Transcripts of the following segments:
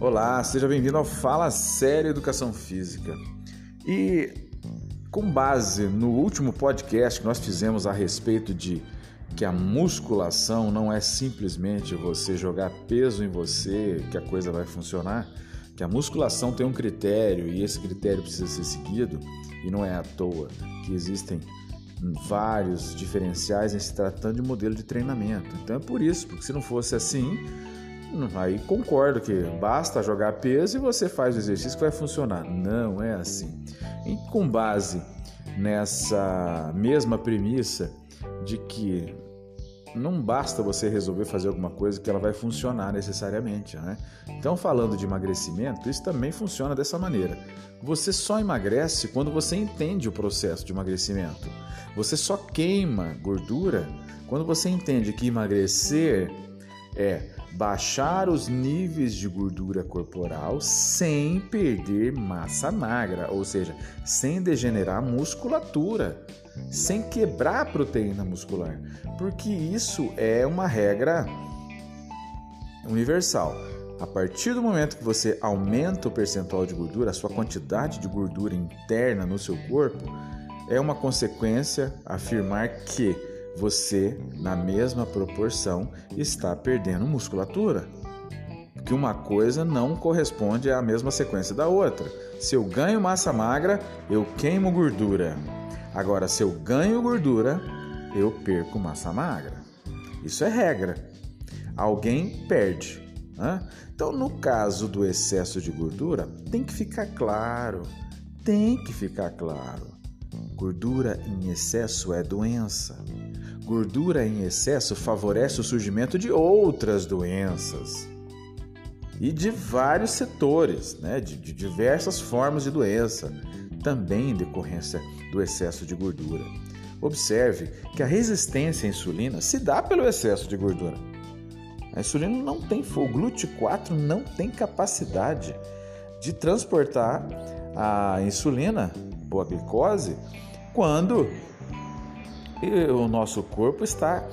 Olá, seja bem-vindo ao Fala Sério Educação Física. E com base no último podcast que nós fizemos a respeito de que a musculação não é simplesmente você jogar peso em você que a coisa vai funcionar, que a musculação tem um critério e esse critério precisa ser seguido e não é à toa que existem vários diferenciais em se tratando de modelo de treinamento. Então é por isso, porque se não fosse assim, Aí concordo que basta jogar peso e você faz o exercício que vai funcionar. Não é assim. E com base nessa mesma premissa de que não basta você resolver fazer alguma coisa que ela vai funcionar necessariamente, né? Então, falando de emagrecimento, isso também funciona dessa maneira. Você só emagrece quando você entende o processo de emagrecimento. Você só queima gordura quando você entende que emagrecer é baixar os níveis de gordura corporal sem perder massa magra, ou seja, sem degenerar musculatura, sem quebrar a proteína muscular, porque isso é uma regra universal. A partir do momento que você aumenta o percentual de gordura, a sua quantidade de gordura interna no seu corpo, é uma consequência afirmar que você, na mesma proporção, está perdendo musculatura. Que uma coisa não corresponde à mesma sequência da outra. Se eu ganho massa magra, eu queimo gordura. Agora, se eu ganho gordura, eu perco massa magra. Isso é regra. Alguém perde. Né? Então, no caso do excesso de gordura, tem que ficar claro. Tem que ficar claro. Gordura em excesso é doença. Gordura em excesso favorece o surgimento de outras doenças e de vários setores, né, de, de diversas formas de doença, também em decorrência do excesso de gordura. Observe que a resistência à insulina se dá pelo excesso de gordura. A insulina não tem o GLUT4 não tem capacidade de transportar a insulina, boa glicose, quando o nosso corpo está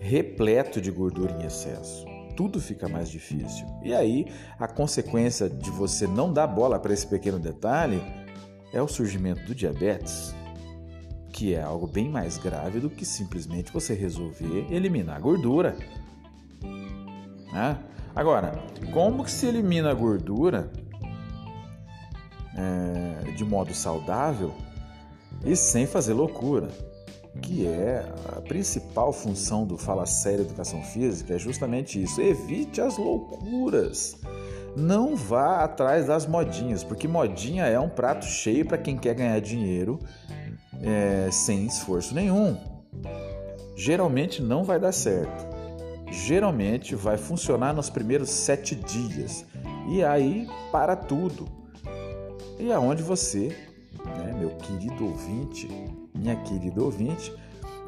repleto de gordura em excesso. Tudo fica mais difícil. E aí, a consequência de você não dar bola para esse pequeno detalhe é o surgimento do diabetes, que é algo bem mais grave do que simplesmente você resolver eliminar a gordura. Né? Agora, como que se elimina a gordura é, de modo saudável e sem fazer loucura? Que é a principal função do Fala Sério Educação Física, é justamente isso: evite as loucuras. Não vá atrás das modinhas, porque modinha é um prato cheio para quem quer ganhar dinheiro é, sem esforço nenhum. Geralmente não vai dar certo. Geralmente vai funcionar nos primeiros sete dias e aí para tudo. E aonde você, né, meu querido ouvinte, minha querida ouvinte,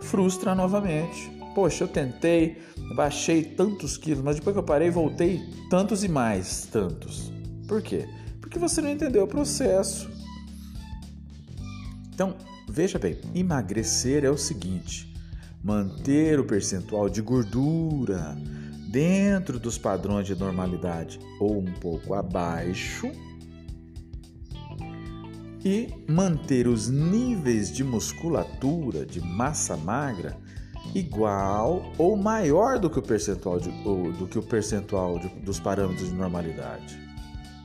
frustra novamente. Poxa, eu tentei, baixei tantos quilos, mas depois que eu parei, voltei tantos e mais tantos. Por quê? Porque você não entendeu o processo. Então, veja bem, emagrecer é o seguinte: manter o percentual de gordura dentro dos padrões de normalidade ou um pouco abaixo e manter os níveis de musculatura, de massa magra, igual ou maior do que o percentual, de, do que o percentual de, dos parâmetros de normalidade.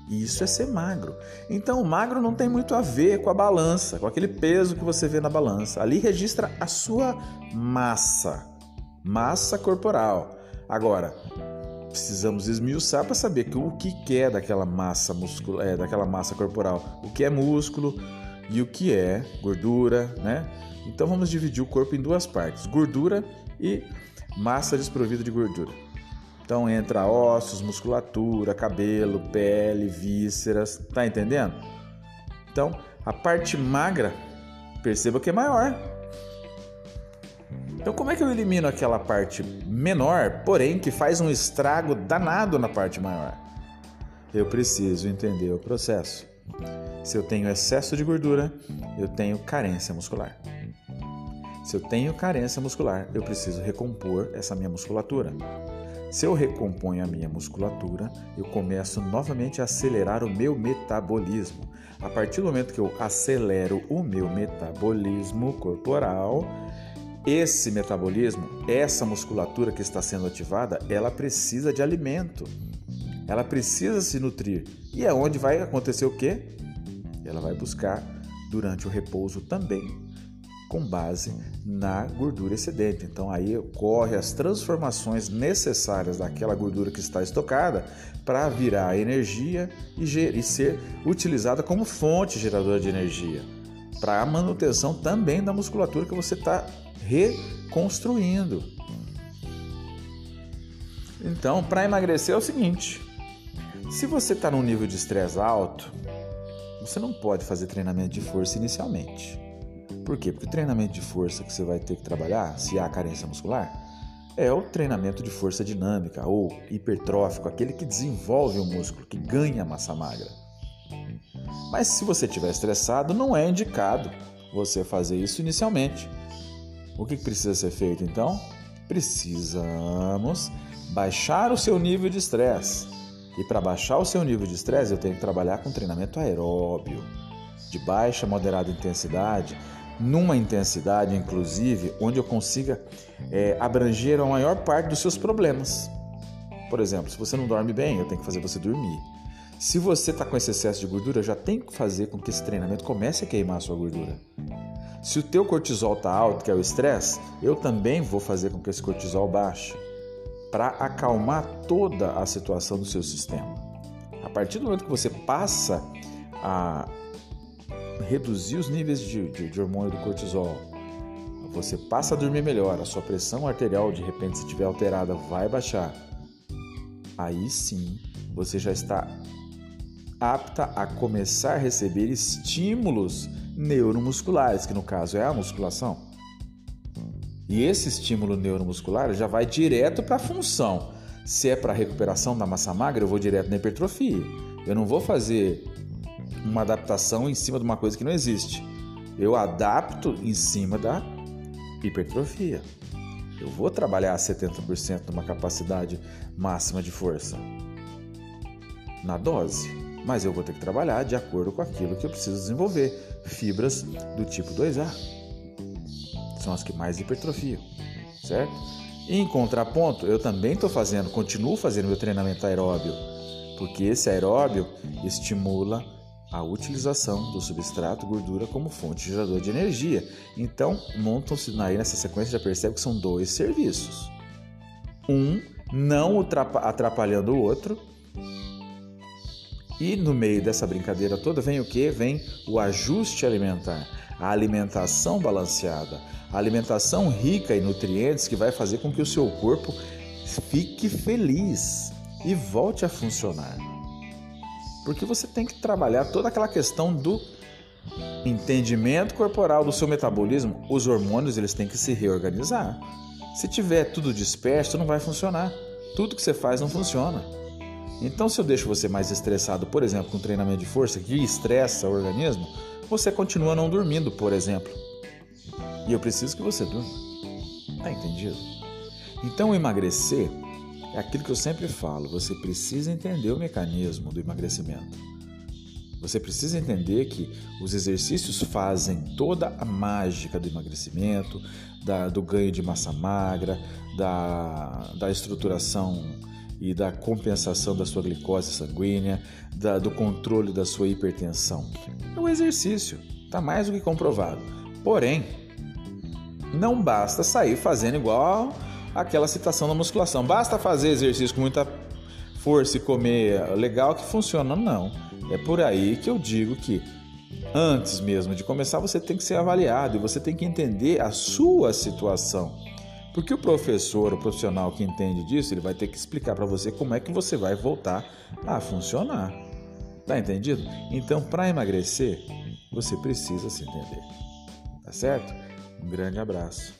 Isso é ser magro. Então, o magro não tem muito a ver com a balança, com aquele peso que você vê na balança. Ali registra a sua massa, massa corporal. Agora, precisamos esmiuçar para saber o que é daquela massa muscular, é, daquela massa corporal, o que é músculo e o que é gordura, né? Então vamos dividir o corpo em duas partes: gordura e massa desprovida de gordura. Então entra ossos, musculatura, cabelo, pele, vísceras, tá entendendo? Então a parte magra, perceba que é maior, então, como é que eu elimino aquela parte menor, porém que faz um estrago danado na parte maior? Eu preciso entender o processo. Se eu tenho excesso de gordura, eu tenho carência muscular. Se eu tenho carência muscular, eu preciso recompor essa minha musculatura. Se eu recomponho a minha musculatura, eu começo novamente a acelerar o meu metabolismo. A partir do momento que eu acelero o meu metabolismo corporal, esse metabolismo, essa musculatura que está sendo ativada, ela precisa de alimento. Ela precisa se nutrir. E é onde vai acontecer o quê? Ela vai buscar durante o repouso também com base na gordura excedente. Então aí ocorre as transformações necessárias daquela gordura que está estocada para virar energia e, e ser utilizada como fonte geradora de energia para a manutenção também da musculatura que você está reconstruindo. Então, para emagrecer é o seguinte: se você está num nível de estresse alto, você não pode fazer treinamento de força inicialmente. Por quê? Porque o treinamento de força que você vai ter que trabalhar, se há carência muscular, é o treinamento de força dinâmica ou hipertrófico, aquele que desenvolve o músculo, que ganha massa magra. Mas se você estiver estressado, não é indicado você fazer isso inicialmente. O que precisa ser feito então? Precisamos baixar o seu nível de estresse. E para baixar o seu nível de estresse, eu tenho que trabalhar com treinamento aeróbio, de baixa, moderada intensidade, numa intensidade, inclusive, onde eu consiga é, abranger a maior parte dos seus problemas. Por exemplo, se você não dorme bem, eu tenho que fazer você dormir. Se você está com esse excesso de gordura, já tenho que fazer com que esse treinamento comece a queimar a sua gordura. Se o teu cortisol está alto, que é o estresse, eu também vou fazer com que esse cortisol baixe para acalmar toda a situação do seu sistema. A partir do momento que você passa a reduzir os níveis de, de, de hormônio do cortisol, você passa a dormir melhor, a sua pressão arterial, de repente, se estiver alterada, vai baixar. Aí sim, você já está apta a começar a receber estímulos neuromusculares, que no caso é a musculação. E esse estímulo neuromuscular já vai direto para a função. Se é para recuperação da massa magra, eu vou direto na hipertrofia. Eu não vou fazer uma adaptação em cima de uma coisa que não existe. Eu adapto em cima da hipertrofia. Eu vou trabalhar 70% de uma capacidade máxima de força na dose, mas eu vou ter que trabalhar de acordo com aquilo que eu preciso desenvolver. Fibras do tipo 2A são as que mais hipertrofiam, certo? Em contraponto, eu também estou fazendo, continuo fazendo meu treinamento aeróbio, porque esse aeróbio estimula a utilização do substrato gordura como fonte geradora de energia. Então, montam-se aí nessa sequência, já percebe que são dois serviços. Um não atrapalhando o outro. E no meio dessa brincadeira toda vem o que? Vem o ajuste alimentar, a alimentação balanceada, a alimentação rica em nutrientes que vai fazer com que o seu corpo fique feliz e volte a funcionar. Porque você tem que trabalhar toda aquela questão do entendimento corporal do seu metabolismo. Os hormônios eles têm que se reorganizar. Se tiver tudo disperso, não vai funcionar. Tudo que você faz não funciona. Então, se eu deixo você mais estressado, por exemplo, com treinamento de força que estressa o organismo, você continua não dormindo, por exemplo. E eu preciso que você durma. Tá entendido? Então, emagrecer é aquilo que eu sempre falo: você precisa entender o mecanismo do emagrecimento. Você precisa entender que os exercícios fazem toda a mágica do emagrecimento, da, do ganho de massa magra, da, da estruturação e da compensação da sua glicose sanguínea, da, do controle da sua hipertensão. É um exercício, está mais do que comprovado. Porém, não basta sair fazendo igual aquela citação da musculação. Basta fazer exercício com muita força e comer legal que funciona. Não. É por aí que eu digo que antes mesmo de começar você tem que ser avaliado e você tem que entender a sua situação. Porque o professor, o profissional que entende disso, ele vai ter que explicar para você como é que você vai voltar a funcionar. Tá entendido? Então, para emagrecer, você precisa se entender. Tá certo? Um grande abraço.